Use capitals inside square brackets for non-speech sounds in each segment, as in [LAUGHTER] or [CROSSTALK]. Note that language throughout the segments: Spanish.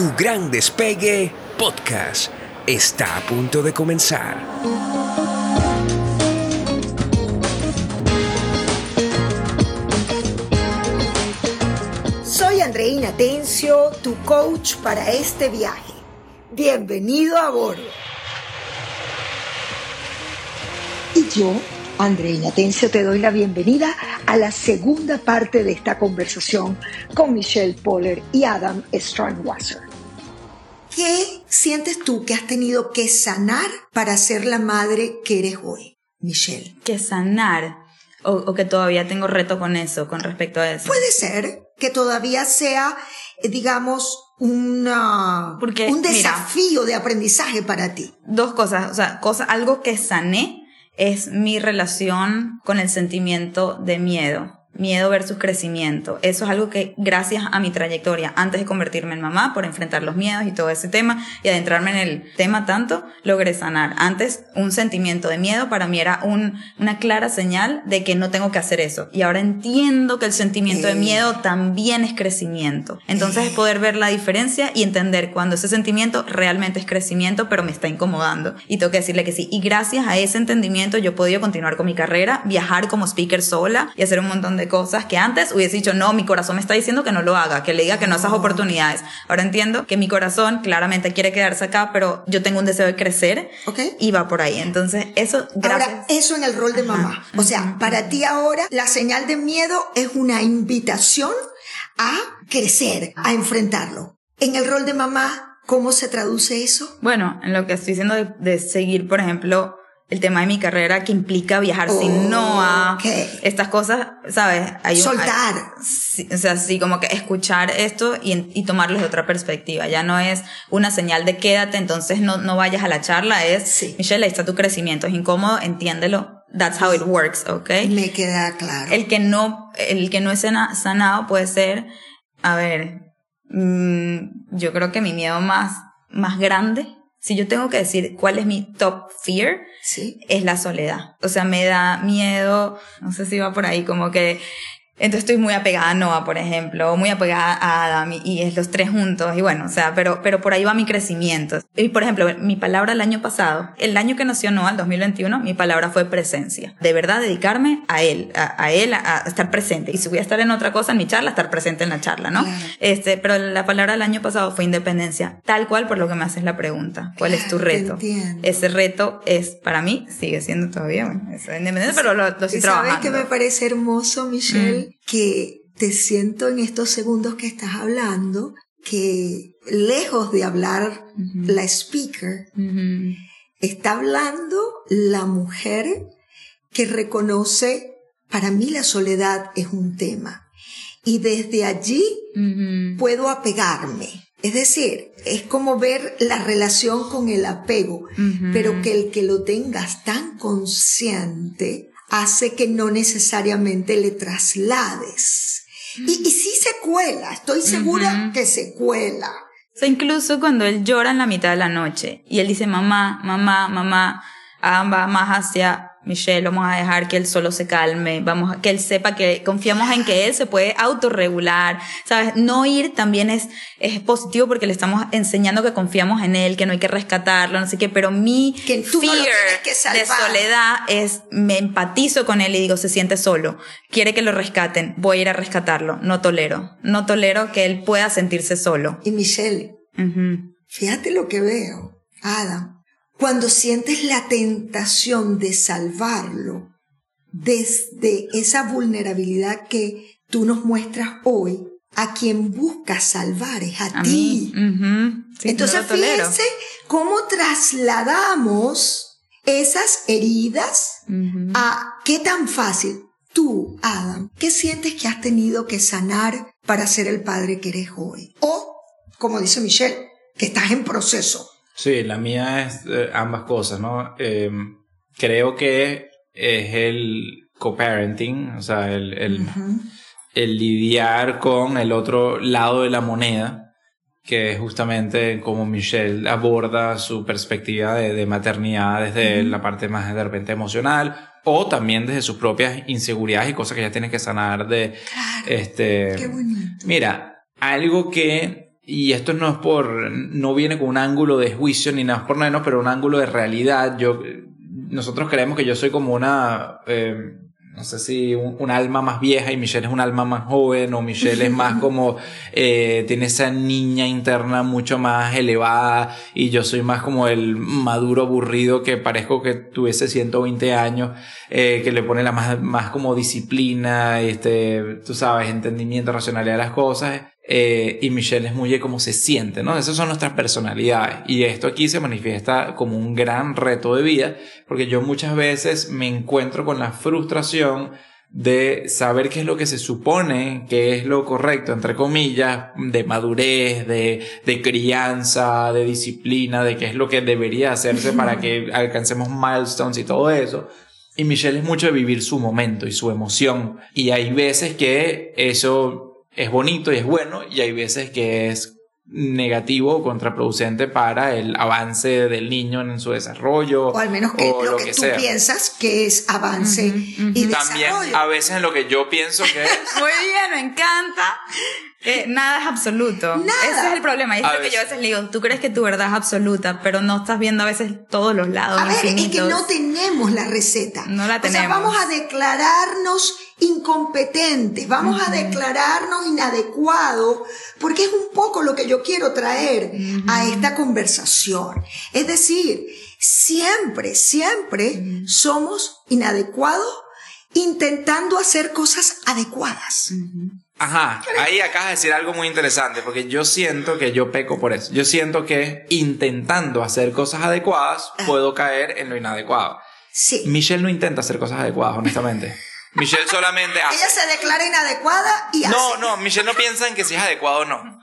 Tu gran despegue podcast está a punto de comenzar. Soy Andreina Tencio, tu coach para este viaje. Bienvenido a bordo. Y yo, Andreina Tencio, te doy la bienvenida a la segunda parte de esta conversación con Michelle Poller y Adam Strangwasser. ¿Qué sientes tú que has tenido que sanar para ser la madre que eres hoy, Michelle? Que sanar. O, o, que todavía tengo reto con eso, con respecto a eso. Puede ser que todavía sea, digamos, una, Porque, un desafío mira, de aprendizaje para ti. Dos cosas, o sea, cosa, algo que sané es mi relación con el sentimiento de miedo. Miedo versus crecimiento. Eso es algo que gracias a mi trayectoria, antes de convertirme en mamá, por enfrentar los miedos y todo ese tema, y adentrarme en el tema tanto, logré sanar. Antes, un sentimiento de miedo para mí era un, una clara señal de que no tengo que hacer eso. Y ahora entiendo que el sentimiento de miedo también es crecimiento. Entonces es poder ver la diferencia y entender cuando ese sentimiento realmente es crecimiento, pero me está incomodando. Y tengo que decirle que sí. Y gracias a ese entendimiento yo he podido continuar con mi carrera, viajar como speaker sola y hacer un montón de cosas que antes hubiese dicho, no, mi corazón me está diciendo que no lo haga, que le diga que no a esas oportunidades. Ahora entiendo que mi corazón claramente quiere quedarse acá, pero yo tengo un deseo de crecer okay. y va por ahí. Entonces, eso, gracias. Ahora, eso en el rol de mamá. O sea, para ti ahora, la señal de miedo es una invitación a crecer, a enfrentarlo. En el rol de mamá, ¿cómo se traduce eso? Bueno, en lo que estoy diciendo de, de seguir, por ejemplo, el tema de mi carrera que implica viajar oh, sin NOA, okay. estas cosas, ¿sabes? Hay un, Soltar. Hay, sí, o sea, sí, como que escuchar esto y, y tomarlo de otra perspectiva. Ya no es una señal de quédate, entonces no, no vayas a la charla, es, sí. Michelle, ahí está tu crecimiento, es incómodo, entiéndelo. That's how it works, ¿ok? Me queda claro. El que no, el que no es sanado puede ser, a ver, mmm, yo creo que mi miedo más, más grande si yo tengo que decir cuál es mi top fear, ¿Sí? es la soledad. O sea, me da miedo, no sé si va por ahí, como que entonces estoy muy apegada a Noah, por ejemplo, muy apegada a Adam, y, y, es los tres juntos, y bueno, o sea, pero, pero por ahí va mi crecimiento. Y por ejemplo, mi palabra el año pasado, el año que nació Noah, el 2021, mi palabra fue presencia. De verdad, dedicarme a él, a, a él, a, a, estar presente. Y si voy a estar en otra cosa en mi charla, estar presente en la charla, ¿no? Claro. Este, pero la palabra del año pasado fue independencia, tal cual por lo que me haces la pregunta. ¿Cuál es tu reto? Ese reto es, para mí, sigue siendo todavía, bueno, es independencia, pero lo, lo estoy trabajando. ¿Sabes que me parece hermoso, Michelle? Mm que te siento en estos segundos que estás hablando, que lejos de hablar uh -huh. la speaker, uh -huh. está hablando la mujer que reconoce, para mí la soledad es un tema. Y desde allí uh -huh. puedo apegarme. Es decir, es como ver la relación con el apego, pero que el que lo tengas tan consciente hace que no necesariamente le traslades. Y, y sí se cuela, estoy segura uh -huh. que se cuela. O sea, incluso cuando él llora en la mitad de la noche y él dice, mamá, mamá, mamá, va más hacia Michelle, vamos a dejar que él solo se calme, vamos a que él sepa que confiamos en que él se puede autorregular, ¿sabes? No ir también es, es positivo porque le estamos enseñando que confiamos en él, que no hay que rescatarlo, no sé qué, pero mi que tú fear no que de soledad es, me empatizo con él y digo, se siente solo, quiere que lo rescaten, voy a ir a rescatarlo, no tolero, no tolero que él pueda sentirse solo. Y Michelle, uh -huh. fíjate lo que veo, Adam, cuando sientes la tentación de salvarlo desde esa vulnerabilidad que tú nos muestras hoy, a quien buscas salvar es a, a ti. Uh -huh. sí, Entonces, no fíjense cómo trasladamos esas heridas uh -huh. a qué tan fácil. Tú, Adam, ¿qué sientes que has tenido que sanar para ser el padre que eres hoy? O, como dice Michelle, que estás en proceso. Sí, la mía es eh, ambas cosas, ¿no? Eh, creo que es el co-parenting, o sea, el, el, Uh -huh. el, lidiar con el otro lado de la moneda, que es justamente como Michelle aborda su perspectiva de, de maternidad desde la parte más de repente emocional o también desde sus propias inseguridades y cosas que ella tiene que sanar de Claro. este Qué bonito. Mira, algo que y esto no es por, no viene con un ángulo de juicio ni nada por menos, pero un ángulo de realidad. Yo, nosotros creemos que yo soy como una, eh, no sé si un, alma más vieja y Michelle es un alma más joven o Michelle es más [LAUGHS] como eh, tiene esa niña interna mucho más elevada y yo soy más como el maduro aburrido que parezco que tuviese 120 años eh, que le pone la más, más como disciplina este tú sabes entendimiento racionalidad de las cosas eh, y Michelle es muy de cómo se siente, ¿no? Esas son nuestras personalidades. Y esto aquí se manifiesta como un gran reto de vida, porque yo muchas veces me encuentro con la frustración de saber qué es lo que se supone que es lo correcto, entre comillas, de madurez, de, de crianza, de disciplina, de qué es lo que debería hacerse para que [LAUGHS] alcancemos milestones y todo eso. Y Michelle es mucho de vivir su momento y su emoción. Y hay veces que eso es bonito y es bueno y hay veces que es negativo o contraproducente para el avance del niño en su desarrollo. O al menos que lo, que, tú piensas que es avance y También a veces en lo que yo pienso que es. [LAUGHS] Muy bien, me encanta. Eh, nada es absoluto. Ese es el problema. Y es lo que yo a veces le digo, tú crees que tu verdad es absoluta, pero no estás viendo a veces todos los lados. A ver, es que no tenemos la receta. No la tenemos. O sea, vamos a declararnos incompetentes, vamos a declararnos inadecuados, porque es un poco lo que yo quiero traer a esta conversación. Es decir, siempre, siempre somos inadecuados intentando hacer cosas adecuadas. Ajá, ahí acabas de decir algo muy interesante, porque yo siento que yo peco por eso. Yo siento que intentando hacer cosas adecuadas, puedo caer en lo inadecuado. Sí. Michelle no intenta hacer cosas adecuadas, honestamente. [LAUGHS] Michelle solamente hace. Ella se declara inadecuada y hace. No, no, Michelle no piensa en que si es adecuado o no.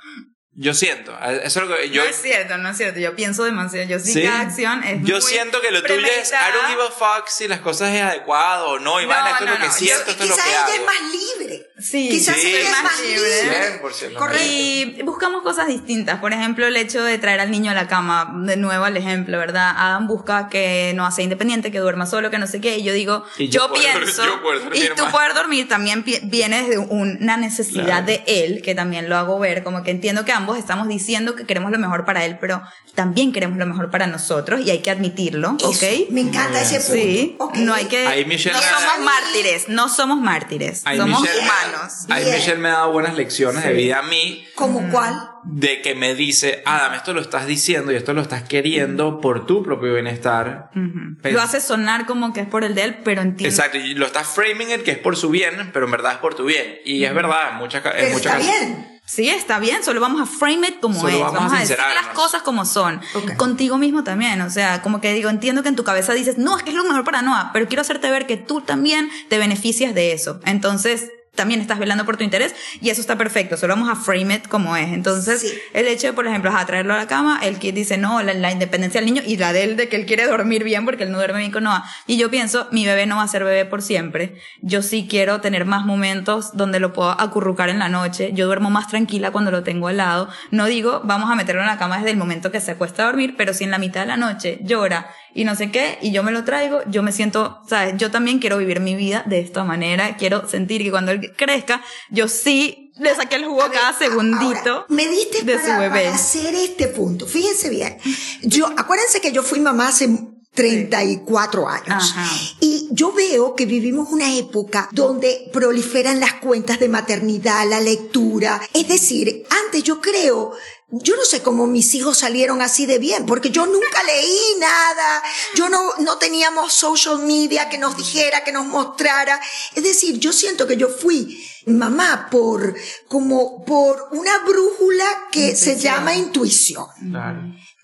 Yo siento, eso es lo que yo... No es cierto, no es cierto, yo pienso demasiado, yo sí, cada acción es Yo siento que lo tuyo es, I don't give a fuck si las cosas es adecuado o no, Ivana, esto es lo que siento, esto es lo que hago. ella es más libre. Sí, quizás sí, ella es más libre. 100%. Correcto. Y buscamos cosas distintas, por ejemplo, el hecho de traer al niño a la cama, de nuevo al ejemplo, ¿verdad? Adam busca que no sea independiente, que duerma solo, que no sé qué, y yo digo, y yo, yo pienso, yo y tú poder dormir también viene de una necesidad de él, que también lo hago ver, como que entiendo que ambos estamos diciendo que queremos lo mejor para él, pero también queremos lo mejor para nosotros y hay que admitirlo, ¿ok? me encanta ese punto. Sí, no hay que... no somos mártires, no somos mártires, somos humanos. Ahí Michelle me ha dado buenas lecciones de vida a mí. ¿Como cuál? De que me dice, Adam, esto lo estás diciendo y esto lo estás queriendo por tu propio bienestar. Lo hace sonar como que es por el de él, pero entiendo. Exacto, y lo estás framing it que es por su bien, pero en verdad es por tu bien. Y es verdad, en muchas, en muchas está bien. Sí, está bien, solo vamos a frame it como es, vamos, a, decir las cosas como son. Contigo mismo también, o sea, como que digo, entiendo que en tu cabeza dices, no, es que es lo mejor para Noah, pero quiero hacerte ver que tú también te beneficias de eso. Entonces, también estás velando por tu interés y eso está perfecto, solo vamos a frame it como es. Entonces, el hecho de, por ejemplo, a traerlo a la cama, él dice, no, la, independencia del niño y la de él de que él quiere dormir bien porque él no duerme bien con Noah. Y yo pienso, mi bebé no va a ser bebé por siempre. Yo sí quiero tener más momentos donde lo puedo acurrucar en la noche. Yo duermo más tranquila cuando lo tengo al lado. No digo, vamos a meterlo en la cama desde el momento que se acuesta a dormir, pero si en la mitad de la noche llora y no sé qué, y yo me lo traigo, yo me siento, sabes, yo también quiero vivir mi vida de esta manera, quiero sentir que cuando él crezca, yo sí le saqué el jugo a cada segundito me diste de su bebé. Para hacer este punto. Fíjense bien. Yo, acuérdense que yo fui mamá hace 34 años. Y yo veo que vivimos una época donde proliferan las cuentas de maternidad, la lectura. Es decir, antes yo creo yo no sé cómo mis hijos salieron así de bien, porque yo nunca leí nada, yo no, no teníamos social media que nos dijera, que nos mostrara. Es decir, yo siento que yo fui mamá por, como por una brújula que se llama intuición.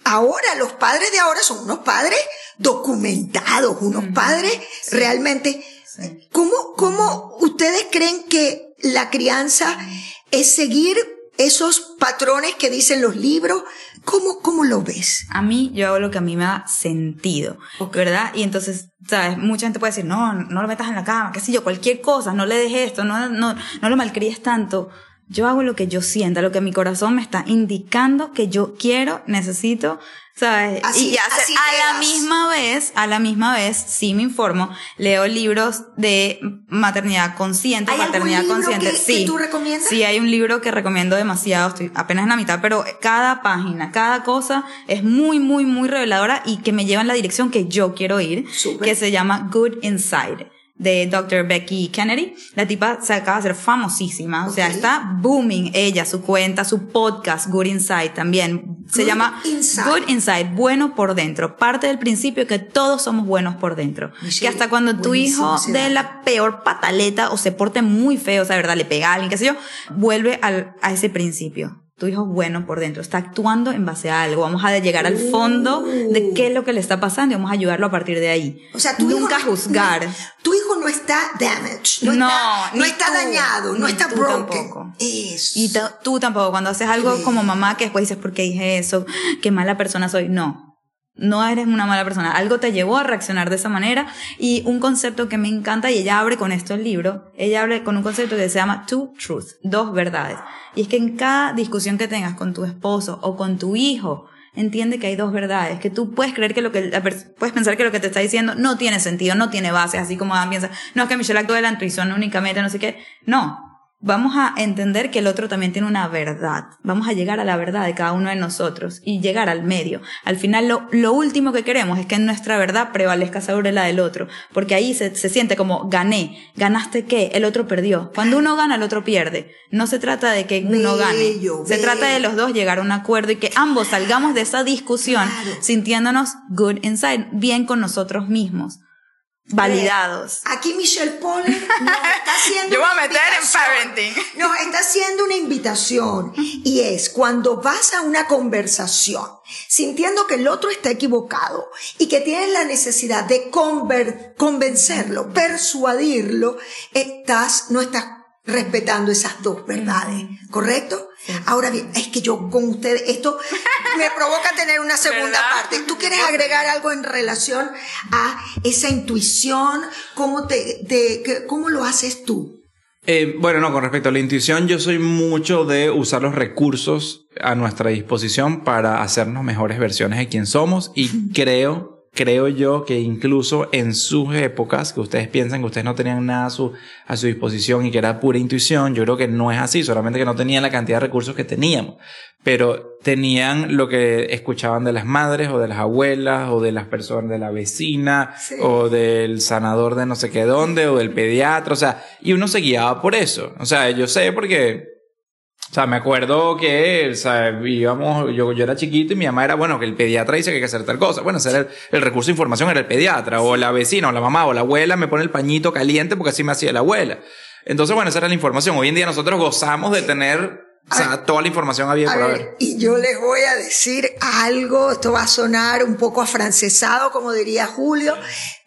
Ahora, los padres de ahora son unos padres documentados, unos padres realmente. ¿Cómo, ¿Cómo ustedes creen que la crianza es seguir esos patrones que dicen los libros, ¿cómo, cómo lo ves? A mí, yo hago lo que a mí me da sentido, ¿verdad? Y entonces, ¿sabes? Mucha gente puede decir, no, no lo metas en la cama, qué sé yo, cualquier cosa, no le dejes esto, no, no, no lo malcríes tanto. Yo hago lo que yo sienta, lo que mi corazón me está indicando que yo quiero, necesito, ¿sabes? Así- y así a la misma vez, a la misma vez, sí me informo, leo libros de maternidad consciente, ¿Hay algún paternidad libro consciente. que- sí. que tú recomiendas? Sí, hay un libro que recomiendo demasiado, estoy apenas en la mitad, pero cada página, cada cosa es muy, muy, muy reveladora y que me lleva en la dirección que yo quiero ir, que se llama Good Inside de Dr. Becky Kennedy. La tipa se acaba de hacer famosísima, o sea, está booming ella, su cuenta, su podcast Good Inside también. Se Good llama Inside. Good Inside, bueno por dentro. Parte del principio que todos somos buenos por dentro. Michelle, que hasta cuando tu hijo dato. la peor pataleta o se porte muy feo, o sea, verdad, le pega a alguien, qué sé yo, vuelve al, a ese principio. Tu hijo es bueno por dentro, está actuando en base a algo. Vamos a llegar al fondo de qué es lo que le está pasando y vamos a ayudarlo a partir de ahí. O sea, tu Nunca hijo no- juzgar. no- tu hijo no está damaged, no, No, está, no ni está tú, dañado, no está tú broken. tampoco. Eso. Y tú tampoco, cuando haces algo como mamá que después dices, ¿por qué dije eso? Qué mala persona soy. No. No eres una mala persona. Algo te llevó a reaccionar de esa manera. Y un concepto que me encanta, y ella abre con esto el libro, ella abre con un concepto que se llama two truths, dos verdades. Y es que en cada discusión que tengas con tu esposo o con tu hijo, entiende que hay dos verdades, que tú puedes creer que lo que, puedes pensar que lo que te está diciendo no tiene sentido, no tiene base, así como Adam piensa, no es que Michelle actúa de la intuición únicamente, no sé qué. No, vamos a entender que el otro también tiene una verdad. Vamos a llegar a la verdad de cada uno de nosotros y llegar al medio. Al final, lo, lo último que queremos es que nuestra verdad prevalezca sobre la del otro, porque ahí se, se siente como gané. ¿Ganaste qué? El otro perdió. Cuando uno gana, el otro pierde. No se trata de que uno gane. Bello, Se trata de los dos llegar a un acuerdo y que ambos salgamos de esa discusión Claro. sintiéndonos good inside, bien con nosotros mismos, validados. Aquí Michelle Poller nos está [LAUGHS] haciendo Yo voy a una meter en invitación. parenting. Nos está haciendo una invitación y es cuando vas a una conversación sintiendo que el otro está equivocado y que tienes la necesidad de convencerlo, persuadirlo, estás, no estás respetando esas dos verdades, ¿correcto? Ahora bien, es que yo con ustedes, esto [LAUGHS] me provoca tener una segunda ¿Verdad? parte. ¿Tú quieres agregar algo en relación a esa intuición? ¿Cómo, te, cómo lo haces tú? Eh, bueno, no, con respecto a la intuición, yo soy mucho de usar los recursos a nuestra disposición para hacernos mejores versiones de quien somos y [LAUGHS] creo, creo yo que incluso en sus épocas, que ustedes piensan que ustedes no tenían nada a su, a su disposición y que era pura intuición, yo creo que no es así, solamente que no tenían la cantidad de recursos que teníamos, pero tenían lo que escuchaban de las madres o de las abuelas o de las personas de la vecina Sí. o del sanador de no sé qué dónde o del pediatra, o sea, y uno se guiaba por eso. O sea, yo sé porque, o sea, me acuerdo que, o sea, íbamos, yo, yo era chiquito y mi mamá era, bueno, que el pediatra dice que hay que hacer tal cosa. Bueno, ese era el, el recurso de información, era el pediatra, o la vecina, o la mamá, o la abuela me pone el pañito caliente porque así me hacía la abuela. Entonces, bueno, esa era la información. Hoy en día nosotros gozamos de tener, o sea, toda la información había A por haber. y yo les voy a decir algo, esto va a sonar un poco afrancesado, como diría Julio,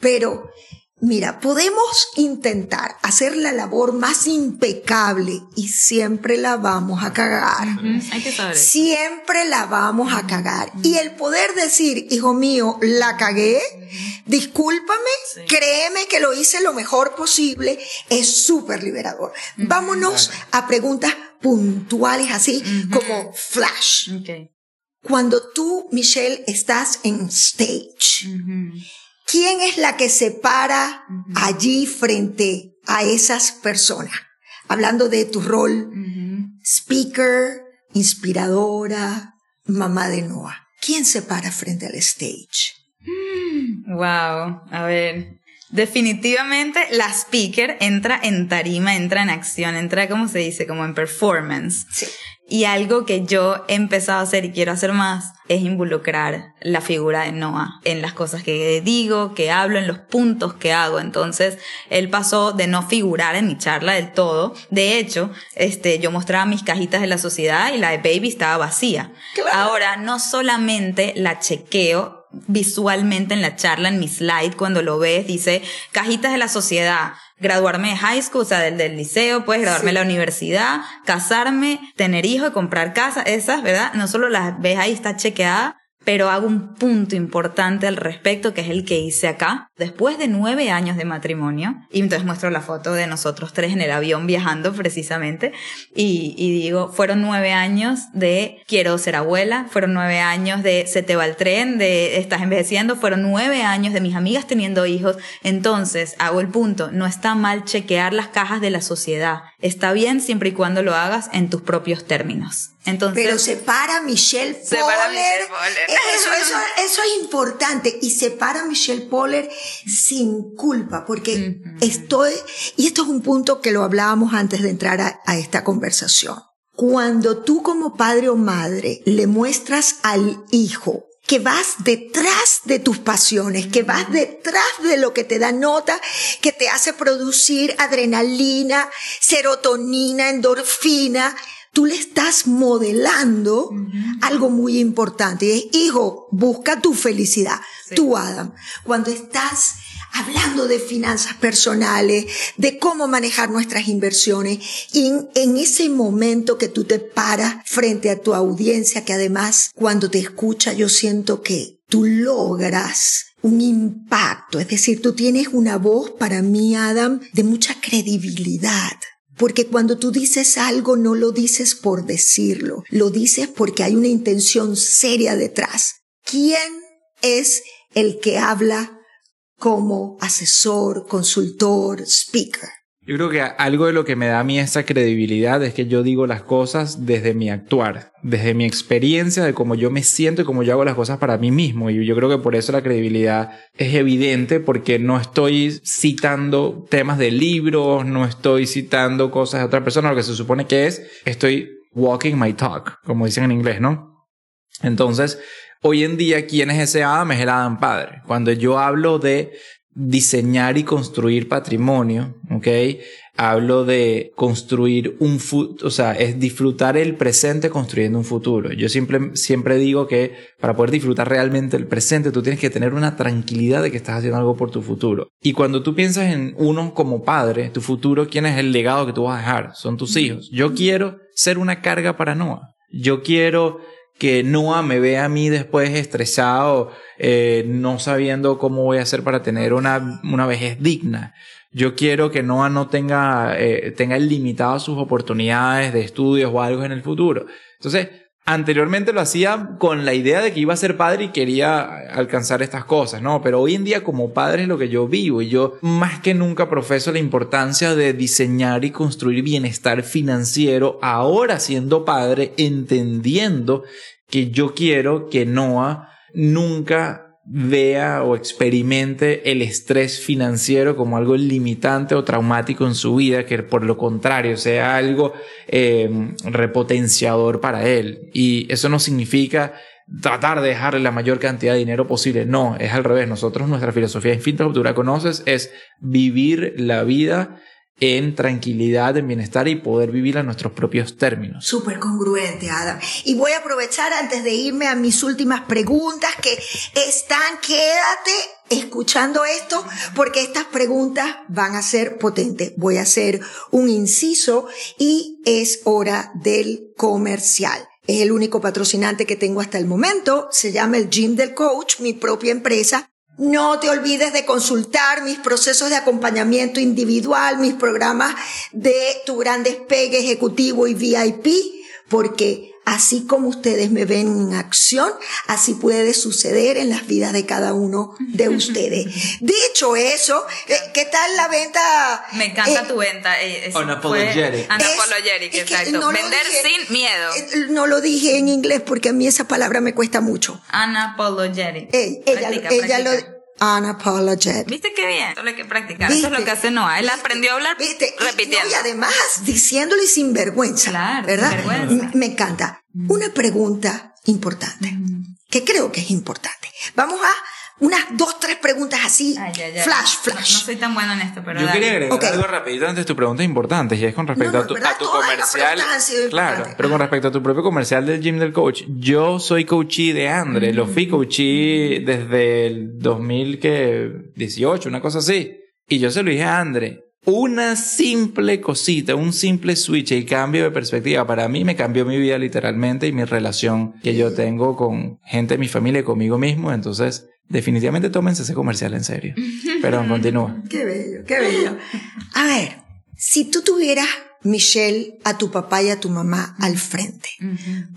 pero mira, podemos intentar hacer la labor más impecable y siempre la vamos a cagar. Hay que saber. Siempre la vamos a cagar. Y el poder decir, hijo mío, la cagué, discúlpame, Sí. créeme que lo hice lo mejor posible, es súper liberador. Vámonos a preguntas puntuales así como flash. Cuando tú, Michelle, estás en stage. ¿Quién es la que se para allí frente a esas personas? Hablando de tu rol speaker, inspiradora, mamá de Noah. ¿Quién se para frente al stage? Wow, a ver. Definitivamente la speaker entra en tarima, entra en acción, entra, como se dice, como en performance. Sí. Y algo que yo he empezado a hacer y quiero hacer más es involucrar la figura de Noah en las cosas que digo, que hablo, en los puntos que hago. Entonces, él pasó de no figurar en mi charla del todo. De hecho, este, yo mostraba mis cajitas de la sociedad y la de Baby estaba vacía. Claro. Ahora, no solamente la chequeo visualmente en la charla, en mi slide, cuando lo ves, dice cajitas de la sociedad, graduarme de high school, o sea, del, del liceo, pues graduarme Sí. de la universidad, casarme, tener hijos y comprar casa, esas, ¿verdad? No solo las ves ahí, está chequeada, pero hago un punto importante al respecto, que es el que hice acá. Después de nueve años de matrimonio, y entonces muestro la foto de nosotros tres en el avión viajando precisamente, y, digo, fueron nueve años de quiero ser abuela, fueron nueve años de se te va el tren, de estás envejeciendo, fueron nueve años de mis amigas teniendo hijos. Entonces, hago el punto, no está mal chequear las cajas de la sociedad, está bien siempre y cuando lo hagas en tus propios términos. Entonces, Pero separa [LAUGHS] Michelle Poller. Separa Michelle Poller. Eso, [LAUGHS] eso, eso es importante. Y separa a Michelle Poller sin culpa, porque estoy, y esto es un punto que lo hablábamos antes de entrar a, a esta conversación. Cuando tú como padre o madre le muestras al hijo que vas detrás de tus pasiones, que vas detrás de lo que te da nota, que te hace producir adrenalina, serotonina, endorfina, tú le estás modelando algo muy importante. Es, hijo, busca tu felicidad. Sí. Tú, Adam, cuando estás hablando de finanzas personales, de cómo manejar nuestras inversiones, y en, en ese momento que tú te paras frente a tu audiencia, que además cuando te escucha yo siento que tú logras un impacto, es decir, tú tienes una voz para mí, Adam, de mucha credibilidad. Porque cuando tú dices algo no lo dices por decirlo, lo dices porque hay una intención seria detrás. ¿Quién es el que habla como asesor, consultor, speaker? Yo creo que algo de lo que me da a mí esa credibilidad es que yo digo las cosas desde mi actuar, desde mi experiencia, de cómo yo me siento y cómo yo hago las cosas para mí mismo. Y yo creo que por eso la credibilidad es evidente, porque no estoy citando temas de libros, no estoy citando cosas de otra persona, lo que se supone que es, estoy walking my talk, como dicen en inglés, ¿no? Entonces, hoy en día, ¿quién es ese Adam? Es el Adam Padre. Cuando yo hablo de diseñar y construir patrimonio, ¿ok? Hablo de construir un futuro, o sea, es disfrutar el presente construyendo un futuro. Yo siempre, siempre digo que para poder disfrutar realmente el presente, tú tienes que tener una tranquilidad de que estás haciendo algo por tu futuro. Y cuando tú piensas en uno como padre, tu futuro, ¿quién es el legado que tú vas a dejar? Son tus hijos. Yo quiero ser una carga para Noah. Yo quiero que Noah me vea a mí después estresado, eh, no sabiendo cómo voy a hacer para tener una, una vejez digna. Yo quiero que Noah no tenga, eh, tenga limitadas sus oportunidades de estudios o algo en el futuro. Entonces, anteriormente lo hacía con la idea de que iba a ser padre y quería alcanzar estas cosas, ¿no? Pero hoy en día como padre es lo que yo vivo y yo más que nunca profeso la importancia de diseñar y construir bienestar financiero ahora siendo padre, entendiendo que yo quiero que Noah nunca vea o experimente el estrés financiero como algo limitante o traumático en su vida, que por lo contrario sea algo eh, repotenciador para él. Y eso no significa tratar de dejarle la mayor cantidad de dinero posible. No, es al revés. Nosotros, nuestra filosofía en Finta Cultura Conoces es vivir la vida en tranquilidad, en bienestar y poder vivir a nuestros propios términos. Súper congruente, Adam. Y voy a aprovechar antes de irme a mis últimas preguntas que están, quédate escuchando esto porque estas preguntas van a ser potentes. Voy a hacer un inciso y es hora del comercial. Es el único patrocinante que tengo hasta el momento. Se llama el Gym del Coach, mi propia empresa. No te olvides de consultar mis procesos de acompañamiento individual, mis programas de tu gran despegue ejecutivo y VIP, porque así como ustedes me ven en acción, así puede suceder en las vidas de cada uno de [LAUGHS] ustedes. Dicho eso, eh, ¿qué tal la venta? Me encanta Eh, tu venta. eh, Unapologetic. Unapologetic, es que exacto. no Vender dije- sin miedo. eh, No lo dije en inglés porque a mí esa palabra me cuesta mucho. Unapologetic. Ella, Practica, ella practica. lo... Unapologetic. ¿Viste qué bien? Solo hay que practicar. Eso es lo ¿Viste? que hace Noah. Él ¿Viste? aprendió a hablar ¿Viste? Y- repitiendo. no, Y, además, diciéndolo y sin vergüenza. Claro, ¿verdad? sin vergüenza. Me encanta. Una pregunta importante, que creo que es importante. Vamos a unas dos, tres preguntas así, Ay, flash, flash. No, soy tan buena en esto, pero Yo dale. quería agregar algo rapidito antes de tu pregunta importante, y es con respecto No, no, a tu, a comercial. preguntas han sido Claro, pero con respecto a tu propio comercial del gym del coach, yo soy coachee de Andre, lo fui coachee desde el 2018, una cosa así. Y yo se lo dije a Andre, una simple cosita, un simple switch y cambio de perspectiva para mí me cambió mi vida literalmente y mi relación que yo tengo con gente de mi familia y conmigo mismo. Entonces, definitivamente tómense ese comercial en serio. [LAUGHS] Pero continúa. Qué bello, qué bello. A ver, si tú tuvieras, Michelle, a tu papá y a tu mamá al frente,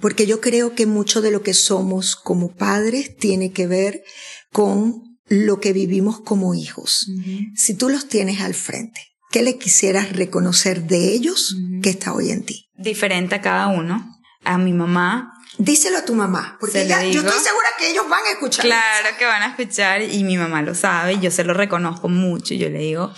porque yo creo que mucho de lo que somos como padres tiene que ver con lo que vivimos como hijos. Si tú los tienes al frente, ¿qué le quisieras reconocer de ellos que está hoy en ti? Diferente a cada uno. A mi mamá. Díselo a tu mamá, porque ella- yo estoy segura que ellos van a escuchar. Claro que van a escuchar y mi mamá lo sabe, yo se lo reconozco mucho, yo le digo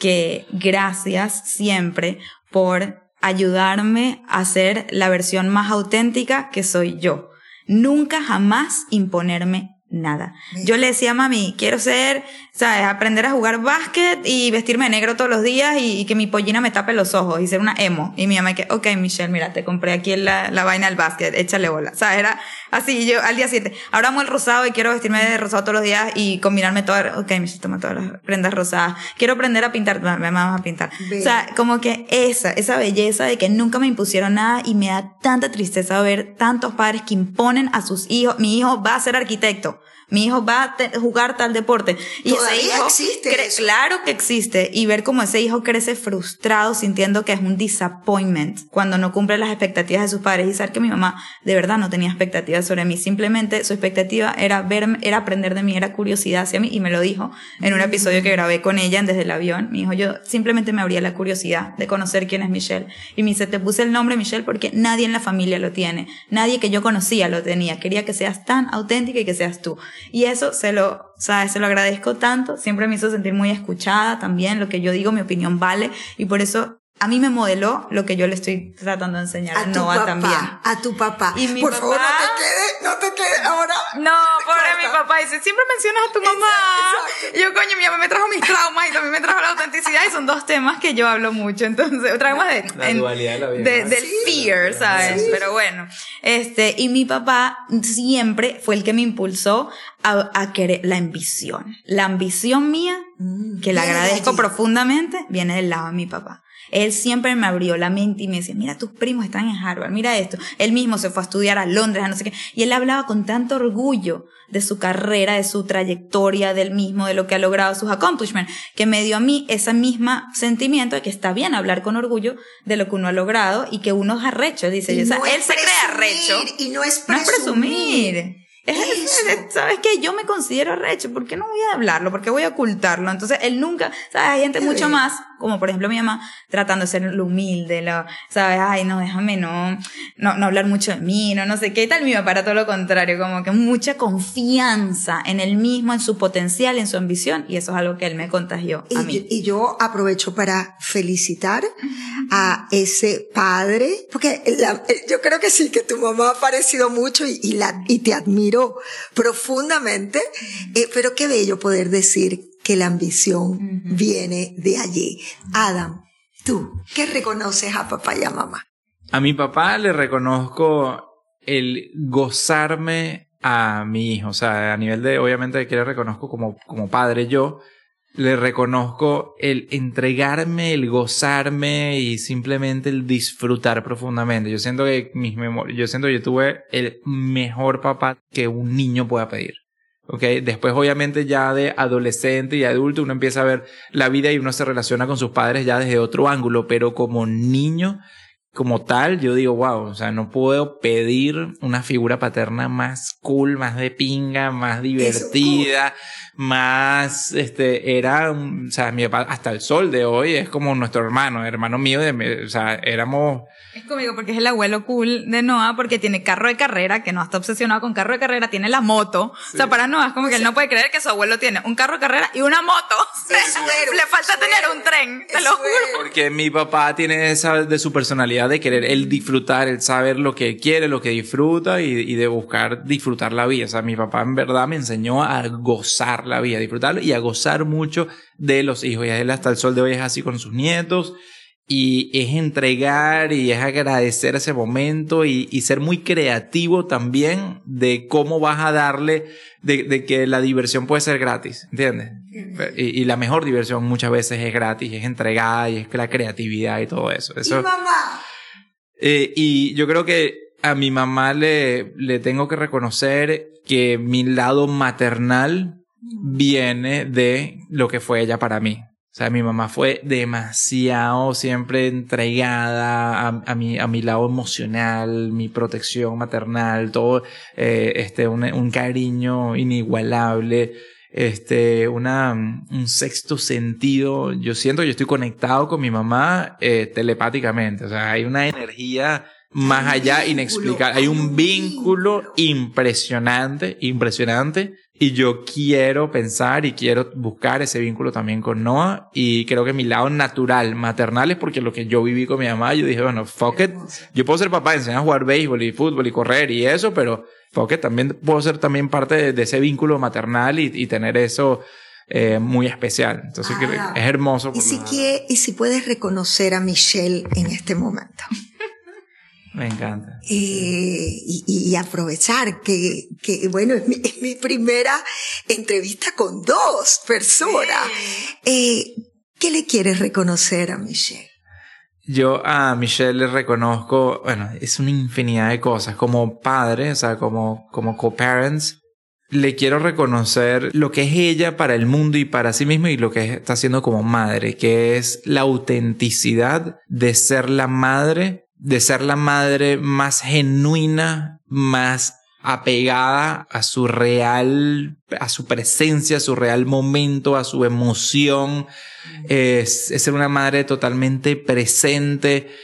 que gracias siempre por ayudarme a ser la versión más auténtica que soy yo. Nunca jamás imponerme nada. Yo le decía a mami, quiero ser, sabes, aprender a jugar básquet y vestirme de negro todos los días y, y que mi pollina me tape los ojos y ser una emo. Y mi mamá que, ok, Michelle, mira, te compré aquí la, la vaina del básquet, échale bola. O sea, era así, yo al día siguiente, ahora amo el rosado y quiero vestirme de rosado todos los días y combinarme todas, ok, Michelle, toma todas las prendas rosadas. Quiero aprender a pintar, me vamos a pintar. O sea, como que esa, esa belleza de que nunca me impusieron nada y me da tanta tristeza ver tantos padres que imponen a sus hijos, mi hijo va a ser arquitecto. Mi hijo va a jugar tal deporte. Y ese hijo existe eso. Claro que existe. Y ver cómo ese hijo crece frustrado, sintiendo que es un disappointment cuando no cumple las expectativas de sus padres. Y saber que mi mamá de verdad no tenía expectativas sobre mí. Simplemente su expectativa era verme, era aprender de mí, era curiosidad hacia mí. Y me lo dijo en un episodio que grabé con ella desde el avión. Me dijo, yo simplemente me abría la curiosidad de conocer quién es Michelle. Y me dice, te puse el nombre Michelle porque nadie en la familia lo tiene. Nadie que yo conocía lo tenía. Quería que seas tan auténtica y que seas tú. Y eso se lo, sabes, se lo agradezco tanto. Siempre me hizo sentir muy escuchada también. Lo que yo digo, mi opinión vale. Y por eso a mí me modeló lo que yo le estoy tratando de enseñar a, A tu Noah papá, también. a tu papá. Y mi Por favor, no te quedes, no te quedes ahora. No, pobre mi papá dice, siempre mencionas a tu mamá. Exacto, Y yo, coño, mi mamá me trajo mis traumas y también me trajo la autenticidad y son dos temas que yo hablo mucho. Entonces, traumas de, La dualidad de la vida, de- ¿no? del fear, ¿sabes? Pero bueno, este, y mi papá siempre fue el que me impulsó a, a querer la ambición. La ambición mía, Mm, que de agradezco profundamente, viene del lado de mi papá. Él siempre me abrió la mente y me decía, mira, tus primos están en Harvard, mira esto. Él mismo se fue a estudiar a Londres, a no sé qué. Y él hablaba con tanto orgullo de su carrera, de su trayectoria, del mismo, de lo que ha logrado, sus accomplishments, que me dio a mí ese mismo sentimiento de que está bien hablar con orgullo de lo que uno ha logrado y que uno es arrecho, dice. Y O sea, no él se cree presumir, arrecho. Y no es No es presumir. presumir. Es, Eso. es- [LAUGHS] ¿Sabes qué? Yo me considero arrecho. ¿Por qué no voy a hablarlo? ¿Por qué voy a ocultarlo? Entonces, él nunca, ¿sabes? Hay gente mucho más, como por ejemplo mi mamá, tratando de ser lo humilde, lo, ¿sabes? Ay, no, déjame no, no, no hablar mucho de mí, no, no sé qué. Y tal mi papá era todo lo contrario, como que mucha confianza en él mismo, en su potencial, en su ambición. Y eso es algo que él me contagió Y, a yo, mí. y yo aprovecho para felicitar a ese padre, porque la- yo creo que sí, que tu mamá ha aparecido mucho y, y la, y te admiro profundamente, eh, pero qué bello poder decir que la ambición viene de allí. Adam, tú, ¿qué reconoces a papá y a mamá? A mi papá le reconozco el gozarme a mi hijo. O sea, a nivel de, obviamente, que le reconozco como, como padre yo, le reconozco el entregarme, el gozarme y simplemente el disfrutar profundamente. Yo siento que mis memorias, yo siento que yo tuve el mejor papá que un niño pueda pedir. ¿Ok? Después, obviamente, ya de adolescente y adulto, uno empieza a ver la vida y uno se relaciona con sus padres ya desde otro ángulo, pero como niño, como tal, yo digo, wow, o sea, no puedo pedir una figura paterna más cool, más de pinga, más divertida, más, este, era, un- o sea, mi papá hasta el sol de hoy es como nuestro hermano, hermano mío, de, mi- o sea, éramos, Es conmigo porque es el abuelo cool de Noah porque tiene carro de carrera, que no está obsesionado con carro de carrera, tiene la moto. O sea, para Noah es como que él no puede creer que su abuelo tiene un carro de carrera y una moto. suero, [LAUGHS] Le falta suero. tener un tren, te lo juro. Porque mi papá tiene esa de su personalidad de querer el disfrutar, el saber lo que quiere, lo que disfruta y, y de buscar disfrutar la vida. O sea, mi papá en verdad me enseñó a gozar la vida, disfrutarlo y a gozar mucho de los hijos. Y él hasta el sol de hoy es así con sus nietos. y es entregar y es agradecer ese momento y, y, ser muy creativo también de cómo vas a darle, de, de que la diversión puede ser gratis, ¿entiendes? Y, y, la mejor diversión muchas veces es gratis, es entregada y es la creatividad y todo eso. eso ¿Y mamá? Eh, y yo creo que a mi mamá le, le tengo que reconocer que mi lado maternal viene de lo que fue ella para mí. O sea, mi mamá fue demasiado siempre entregada a, a, mi, a mi lado emocional, mi protección maternal, todo, eh, este, un, un, cariño inigualable, este, una, un sexto sentido. Yo siento que yo estoy conectado con mi mamá eh, telepáticamente. O sea, hay una energía más allá inexplicable. Hay un vínculo impresionante, impresionante. Y yo quiero pensar y quiero buscar ese vínculo también con Noah. Y creo que mi lado natural, maternal, es porque lo que yo viví con mi mamá, yo dije, bueno, fuck it. Yo puedo ser papá, enseñar a jugar béisbol y fútbol y correr y eso, pero fuck it, también puedo ser también parte de, de ese vínculo maternal y, y tener eso eh, muy especial. Entonces Ahora, es hermoso. ¿Y si, ¿Y si puedes reconocer a Michelle en este momento? Me encanta. Eh, y, y, aprovechar que, que bueno, es mi, es mi, primera entrevista con dos personas. Eh, ¿Qué le quieres reconocer a Michelle? Yo a Michelle le reconozco, bueno, es una infinidad de cosas. Como padre, o sea, como, como co-parents, le quiero reconocer lo que es ella para el mundo y para sí misma y lo que está haciendo como madre, que es la autenticidad de ser la madre de ser la madre más genuina, más apegada a su real, a su presencia, a su real momento, a su emoción, es, es ser una madre totalmente presente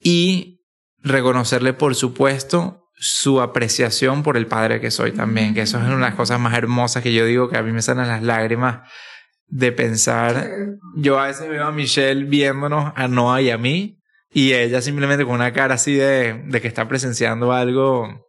y reconocerle, por supuesto, su apreciación por el padre que soy también, que eso es una de las cosas más hermosas que yo digo que a mí me salen las lágrimas de pensar. Yo a veces veo a Michelle viéndonos a Noah y a mí y ella simplemente con una cara así de, de que está presenciando algo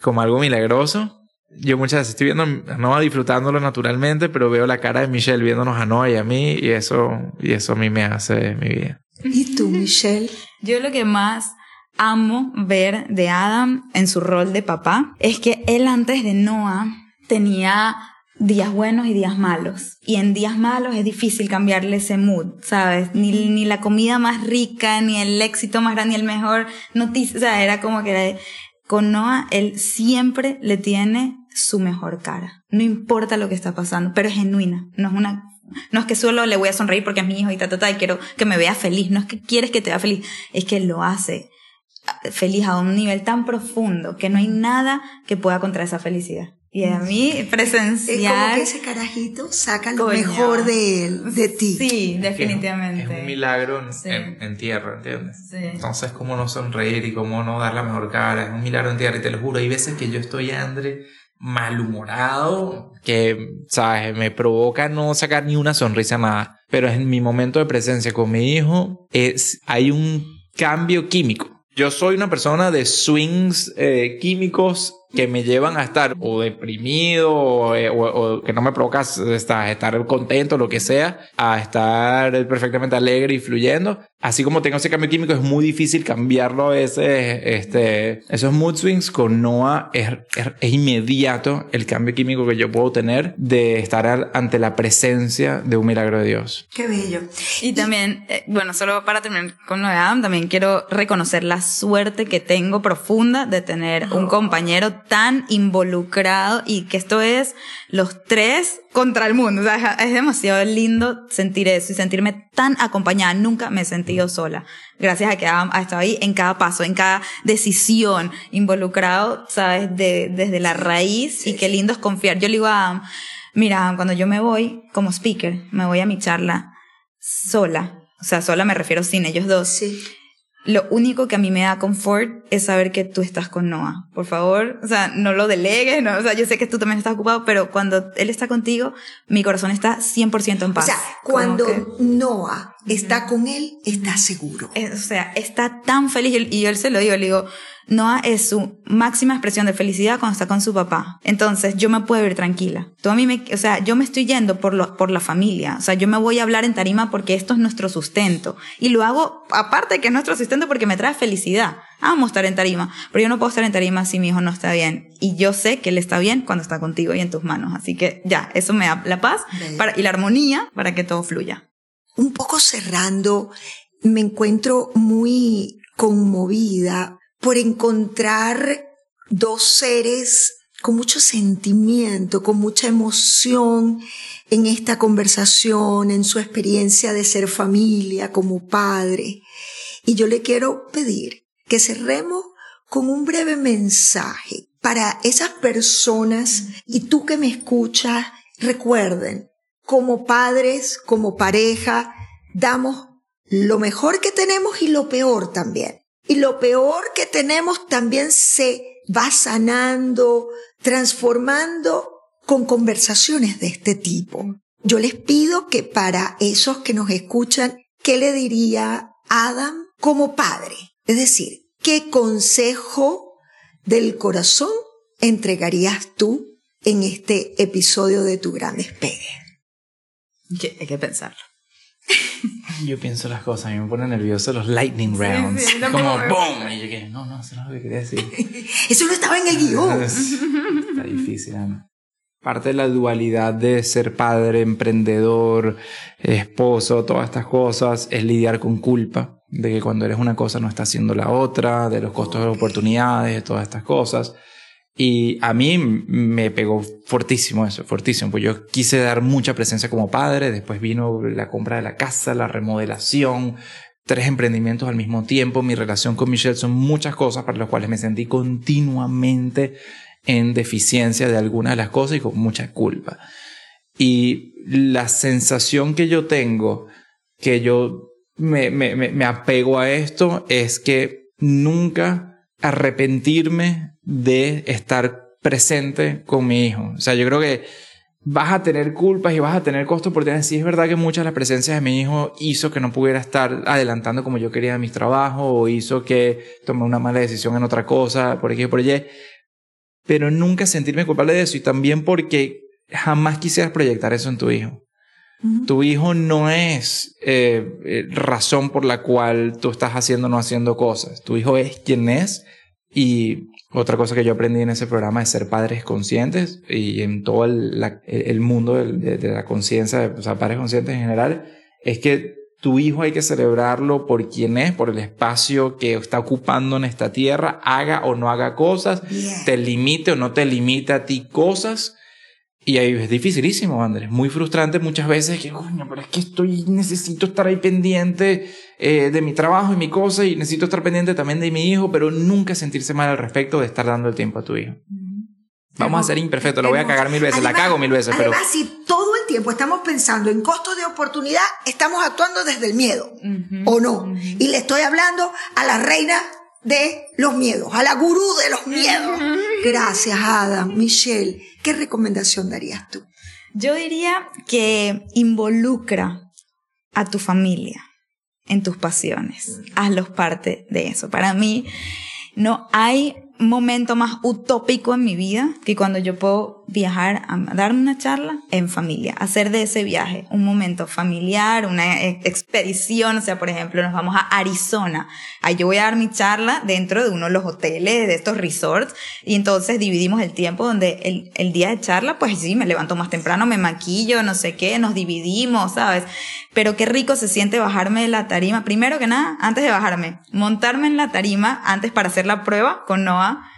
como algo milagroso. Yo muchas veces estoy viendo a Noah disfrutándolo naturalmente, pero veo la cara de Michelle viéndonos a Noah y a mí y eso, y eso a mí me hace mi vida. ¿Y tú, Michelle? Yo lo que más amo ver de Adam en su rol de papá es que él antes de Noah tenía días buenos y días malos. Y en días malos es difícil cambiarle ese mood, ¿sabes? Ni, ni la comida más rica, ni el éxito más grande, ni el mejor noticia. O sea, era como que era, con Noah, él siempre le tiene su mejor cara. No importa lo que está pasando, pero es genuina. No es una, no es que solo le voy a sonreír porque es mi hijo y ta, ta, ta, y quiero que me vea feliz. No es que quieres que te vea feliz, es que lo hace feliz a un nivel tan profundo que no hay nada que pueda contra esa felicidad. Y a mí presenciar... Es como que ese carajito saca lo Coño. mejor de él, de ti. Sí, definitivamente. Es un, es un milagro en, sí. en, en, tierra, ¿entiendes? Sí. Entonces, cómo no sonreír y cómo no dar la mejor cara. Es un milagro en tierra. Y te lo juro, hay veces que yo estoy, Andre, malhumorado, que, ¿sabes? Me provoca no sacar ni una sonrisa nada. Pero en mi momento de presencia con mi hijo, es, hay un cambio químico. Yo soy una persona de swings eh, químicos que me llevan a estar o deprimido o, o, o que no me provoca estar, estar contento, lo que sea, a estar perfectamente alegre y fluyendo. Así como tengo ese cambio químico, es muy difícil cambiarlo a veces. Este, esos mood swings con Noah es, es, es inmediato el cambio químico que yo puedo tener de estar ante la presencia de un milagro de Dios. Qué bello. Y también, eh, bueno, solo para terminar con lo de Adam, también quiero reconocer la suerte que tengo profunda de tener un compañero tan involucrado y que esto es los tres contra el mundo. O sea, es demasiado lindo sentir eso y sentirme tan acompañada. Nunca me he sentido sola. Gracias a que ha estado ahí en cada paso, en cada decisión, involucrado, ¿sabes? De, desde la raíz y qué lindo es confiar. Yo le digo a mira, cuando yo me voy como speaker, me voy a mi charla sola. O sea, sola me refiero sin ellos dos. Sí lo único que a mí me da confort es saber que tú estás con Noah. Por favor, o sea, no lo delegues, no, o sea, yo sé que tú también estás ocupado, pero cuando él está contigo, mi corazón está 100% en paz. O sea, cuando que... Noah está con él, está seguro. o sea, está tan feliz y yo él se lo digo, le digo, Noah es su máxima expresión de felicidad cuando está con su papá. Entonces, yo me puedo ir tranquila. Tú a mí me, o sea, yo me estoy yendo por, lo, por la familia. O sea, yo me voy a hablar en tarima porque esto es nuestro sustento. Y lo hago, aparte de que es nuestro sustento, porque me trae felicidad. Amo estar en tarima, pero yo no puedo estar en tarima si mi hijo no está bien. Y yo sé que él está bien cuando está contigo y en tus manos. Así que ya, eso me da la paz para, y la armonía para que todo fluya. Un poco cerrando, me encuentro muy conmovida por encontrar dos seres con mucho sentimiento, con mucha emoción en esta conversación, en su experiencia de ser familia como padre. Y yo le quiero pedir que cerremos con un breve mensaje para esas personas y tú que me escuchas, recuerden, como padres, como pareja, damos lo mejor que tenemos y lo peor también. Y lo peor que tenemos también se va sanando, transformando con conversaciones de este tipo. Yo les pido que para esos que nos escuchan, ¿qué le diría Adam como padre? Es decir, ¿qué consejo del corazón entregarías tú en este episodio de tu gran despegue? Hay que pensarlo. Yo pienso las cosas, a mí me pone nervioso los lightning rounds. como ¡boom! Y yo que, no, no, eso no es lo que quería decir. [LAUGHS] eso no estaba en el guion. Está difícil, Ana. Parte de la dualidad de ser padre, emprendedor, esposo, todas estas cosas, es lidiar con culpa. De que cuando eres una cosa no estás haciendo la otra, de los costos de oportunidades, de todas estas cosas. Y a mí me pegó fortísimo eso, fortísimo, pues yo quise dar mucha presencia como padre, después vino la compra de la casa, la remodelación, tres emprendimientos al mismo tiempo, mi relación con Michelle son muchas cosas para las cuales me sentí continuamente en deficiencia de algunas de las cosas y con mucha culpa. Y la sensación que yo tengo, que yo me, me, me apego a esto, es que nunca arrepentirme de estar presente con mi hijo. O sea, yo creo que vas a tener culpas y vas a tener costos por tener. Sí, es verdad que muchas de las presencias de mi hijo hizo que no pudiera estar adelantando como yo quería mis trabajos o hizo que tomé una mala decisión en otra cosa, por aquí por allí. Pero nunca sentirme culpable de eso y también porque jamás quisieras proyectar eso en tu hijo. Tu hijo no es eh, eh, razón por la cual tú estás haciendo o no haciendo cosas. Tu hijo es quien es. Y otra cosa que yo aprendí en ese programa es ser padres conscientes y en todo el, el mundo de, de la conciencia, o sea, padres conscientes en general, es que tu hijo hay que celebrarlo por quien es, por el espacio que está ocupando en esta tierra, haga o no haga cosas, te limite o no te limite a ti cosas y ahí es dificilísimo, Andrés. Muy frustrante muchas veces que, coño, pero es que estoy, necesito estar ahí pendiente eh, de mi trabajo y mi cosa y necesito estar pendiente también de mi hijo, pero nunca sentirse mal al respecto de estar dando el tiempo a tu hijo. Vamos a ser imperfectos, lo voy a cagar mil veces, la cago mil veces, pero... si todo el tiempo estamos pensando en costos de oportunidad, estamos actuando desde el miedo, ¿o no? Y le estoy hablando a la reina de los miedos, a la gurú de los miedos. Gracias, Adam, Michelle. ¿Qué recomendación darías tú? Yo diría que involucra a tu familia en tus pasiones. Hazlos parte de eso. Para mí, no hay momento más utópico en mi vida que cuando yo puedo viajar a darme una charla en familia, hacer de ese viaje un momento familiar, una e, expedición, o sea, por ejemplo, nos vamos a Arizona, ahí yo voy a dar mi charla dentro de uno de los hoteles, de estos resorts, y entonces dividimos el tiempo donde el, el día de charla, pues sí, me levanto más temprano, me maquillo, no sé qué, nos dividimos, ¿sabes? Pero qué rico se siente bajarme de la tarima, primero que nada, antes de bajarme, montarme en la tarima antes para hacer la prueba con Noah,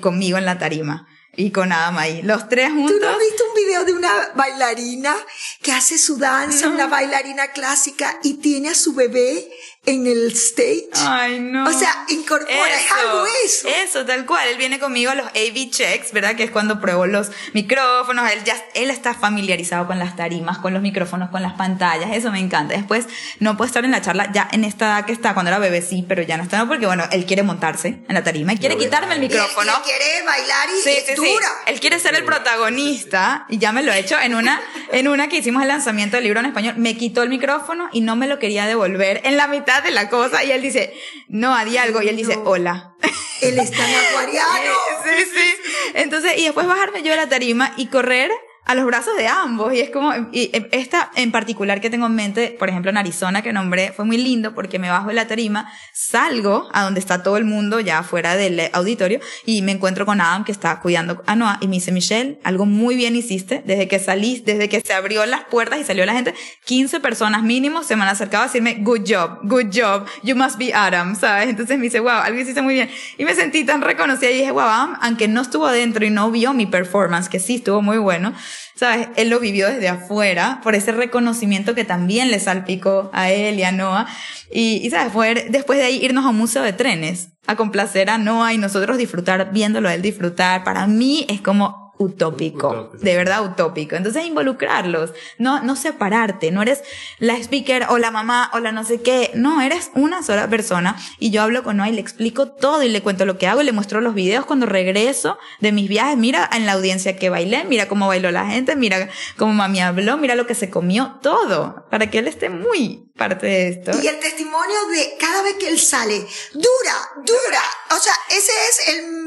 conmigo en la tarima y con Adam ahí. Los tres juntos. ¿Tú no has visto un video de una bailarina que hace su danza, una bailarina clásica y tiene a su bebé en el stage. Ay, no. O sea, incorpora, es algo eso. Eso, tal cual. Él viene conmigo a los AV checks, ¿verdad? Que es cuando pruebo los micrófonos. Él ya, él está familiarizado con las tarimas, con los micrófonos, con las pantallas. Eso me encanta. Después, no puede estar en la charla ya en esta edad que está, cuando era bebé sí, pero ya no está, no, porque bueno, él quiere montarse en la tarima y quiere quitarme el micrófono. Y, quiere bailar y sí, sí, Él quiere ser el protagonista y ya me lo he hecho en una, en una que hicimos el lanzamiento del libro en español, me quitó el micrófono y no me lo quería devolver en la mitad de la cosa. Y él dice, no, di algo. Y él dice, hola. Él está en acuariano. [LAUGHS] sí, sí. Entonces, y después bajarme yo de la tarima y correr a los brazos de ambos. Y es como, y esta en particular que tengo en mente, por ejemplo, en Arizona, que nombré, fue muy lindo porque me bajo de la tarima, salgo a donde está todo el mundo ya fuera del auditorio y me encuentro con Adam que está cuidando a Noah y me dice, Michelle, algo muy bien hiciste desde que salí, desde que se abrió las puertas y salió la gente, 15 personas mínimo se me han acercado a decirme, good job, good job, you must be Adam, ¿sabes? Entonces me dice, wow, algo hiciste muy bien. Y me sentí tan reconocida y dije, wow, Adam, aunque no estuvo adentro y no vio mi performance, que sí estuvo muy bueno, ¿sabes? Él lo vivió desde afuera por ese reconocimiento que también le salpicó a él y a Noah. Y, y ¿sabes? Fue después de ahí irnos a un museo de trenes a complacer a Noah y nosotros disfrutar, viéndolo a él disfrutar. Para mí es como utópico, de verdad utópico. Entonces involucrarlos, no, no separarte, no eres la speaker o la mamá o la no sé qué, no, eres una sola persona y yo hablo con Noah y le explico todo y le cuento lo que hago y le muestro los videos cuando regreso de mis viajes, mira en la audiencia que bailé, mira cómo bailó la gente, mira cómo mami habló, mira lo que se comió, todo, para que él esté muy parte de esto. Y el testimonio de cada vez que él sale, dura, dura. O sea, ese es el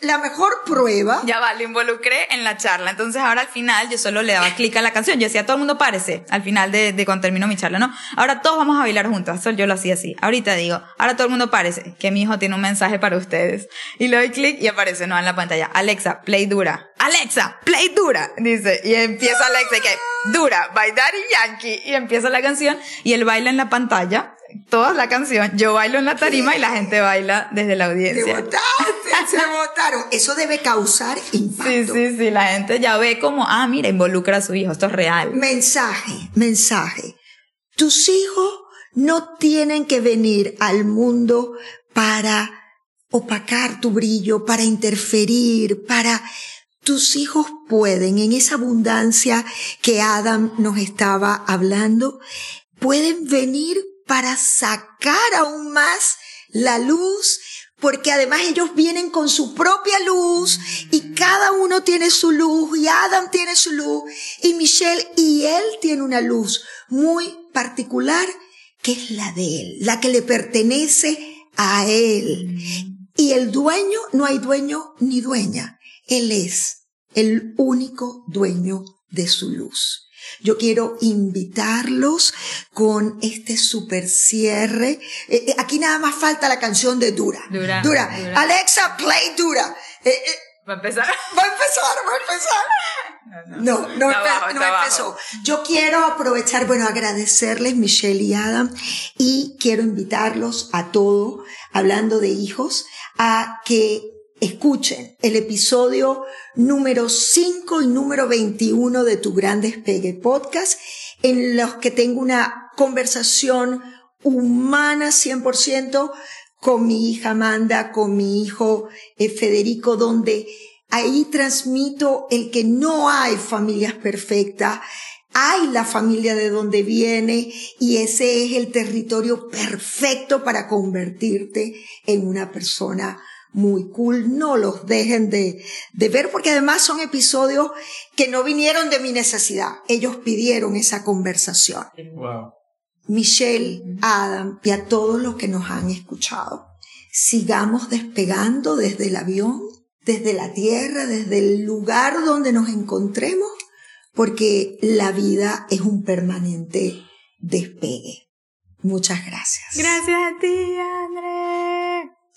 la mejor prueba. Ya va, lo involucré en la charla. Entonces ahora al final yo solo le daba clic a la canción. Yo decía, todo el mundo párese al final de, de cuando terminó mi charla, ¿no? Ahora todos vamos a bailar juntos. Eso yo lo hacía así. Ahorita digo, ahora todo el mundo párese, que mi hijo tiene un mensaje para ustedes. Y le doy clic y aparece, ¿no? En la pantalla. Alexa, play dura. Alexa, play dura. Dice, y empieza Alexa y que, dura, by Daddy Yankee. Y empieza la canción y él baila en la pantalla toda la canción, yo bailo en la tarima y la gente baila desde la audiencia. Se votaron. [LAUGHS] Eso debe causar impacto. Sí, sí, sí. La gente ya ve como, ah, mira, involucra a su hijo. Esto es real. Mensaje, mensaje. Tus hijos no tienen que venir al mundo para opacar tu brillo, para interferir, para... Tus hijos pueden, en esa abundancia que Adam nos estaba hablando, pueden venir para sacar aún más la luz, porque además ellos vienen con su propia luz y cada uno tiene su luz y Adam tiene su luz y Michelle y él tiene una luz muy particular que es la de él, la que le pertenece a él. Y el dueño, no hay dueño ni dueña, él es el único dueño de su luz. Yo quiero invitarlos con este super cierre. Eh, eh, aquí nada más falta la canción de Dura. Dura. Dura. Alexa, play Dura. Eh, va a empezar. Va a empezar, va a empezar. No, no, no, empezó. Yo quiero aprovechar, bueno, agradecerles Michelle y Adam y quiero invitarlos a todo, hablando de hijos, a que escuchen el episodio número 5 y número 21 de Tu Gran Despegue Podcast, en los que tengo una conversación humana 100% con mi hija Amanda, con mi hijo eh, Federico, donde ahí transmito el que no hay familias perfectas, hay la familia de donde viene y ese es el territorio perfecto para convertirte en una persona muy cool. No los dejen de, de ver porque además son episodios que no vinieron de mi necesidad. Ellos pidieron esa conversación. Wow. Michelle, Adam y a todos los que nos han escuchado. Sigamos despegando desde el avión, desde la tierra, desde el lugar donde nos encontremos, porque la vida es un permanente despegue. Muchas gracias. Gracias a ti, André.